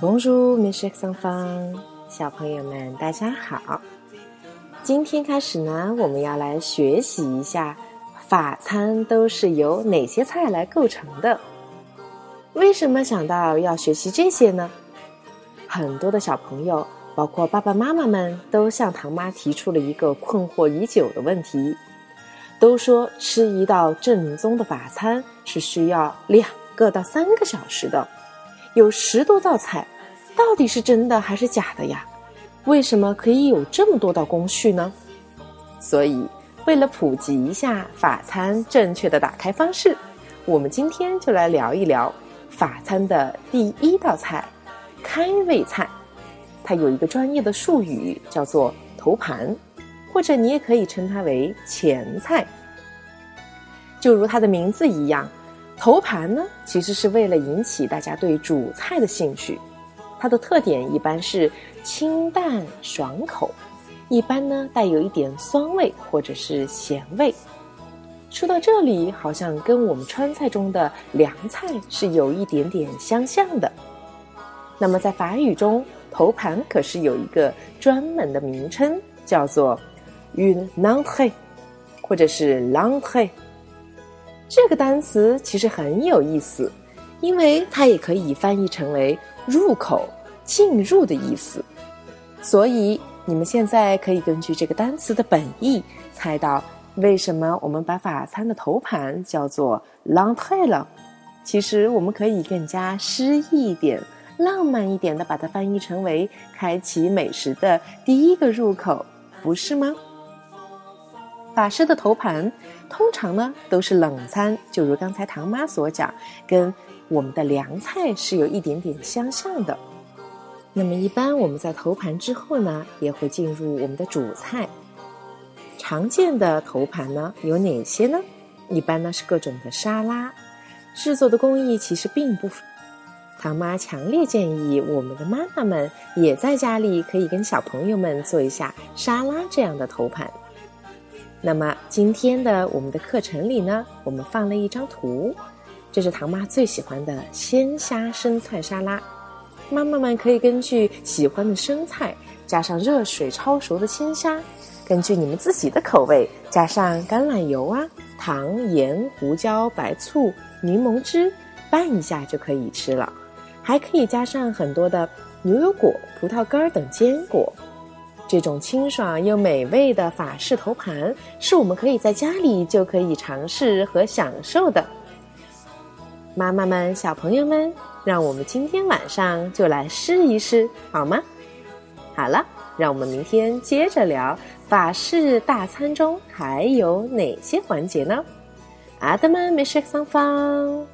美食上方，小朋友们大家好。今天开始呢，我们要来学习一下法餐都是由哪些菜来构成的。为什么想到要学习这些呢？很多的小朋友，包括爸爸妈妈们，都向唐妈提出了一个困惑已久的问题。都说吃一道正宗的法餐是需要两个到三个小时的，有十多道菜，到底是真的还是假的呀？为什么可以有这么多道工序呢？所以，为了普及一下法餐正确的打开方式，我们今天就来聊一聊法餐的第一道菜——开胃菜。它有一个专业的术语，叫做头盘。或者你也可以称它为前菜，就如它的名字一样，头盘呢其实是为了引起大家对主菜的兴趣。它的特点一般是清淡爽口，一般呢带有一点酸味或者是咸味。说到这里，好像跟我们川菜中的凉菜是有一点点相像的。那么在法语中，头盘可是有一个专门的名称，叫做。与 l'entrée，或者是 l'entrée，这个单词其实很有意思，因为它也可以翻译成为入口、进入的意思。所以你们现在可以根据这个单词的本意，猜到为什么我们把法餐的头盘叫做 l'entrée 了。其实我们可以更加诗意一点、浪漫一点的把它翻译成为开启美食的第一个入口，不是吗？法师的头盘通常呢都是冷餐，就如刚才唐妈所讲，跟我们的凉菜是有一点点相像的。那么一般我们在头盘之后呢，也会进入我们的主菜。常见的头盘呢有哪些呢？一般呢是各种的沙拉，制作的工艺其实并不。唐妈强烈建议我们的妈妈们也在家里可以跟小朋友们做一下沙拉这样的头盘。那么今天的我们的课程里呢，我们放了一张图，这是唐妈最喜欢的鲜虾生菜沙拉。妈妈们可以根据喜欢的生菜，加上热水焯熟的鲜虾，根据你们自己的口味，加上橄榄油啊、糖、盐、胡椒、白醋、柠檬汁，拌一下就可以吃了。还可以加上很多的牛油果、葡萄干等坚果。这种清爽又美味的法式头盘，是我们可以在家里就可以尝试和享受的。妈妈们、小朋友们，让我们今天晚上就来试一试，好吗？好了，让我们明天接着聊法式大餐中还有哪些环节呢？阿德曼美食上方。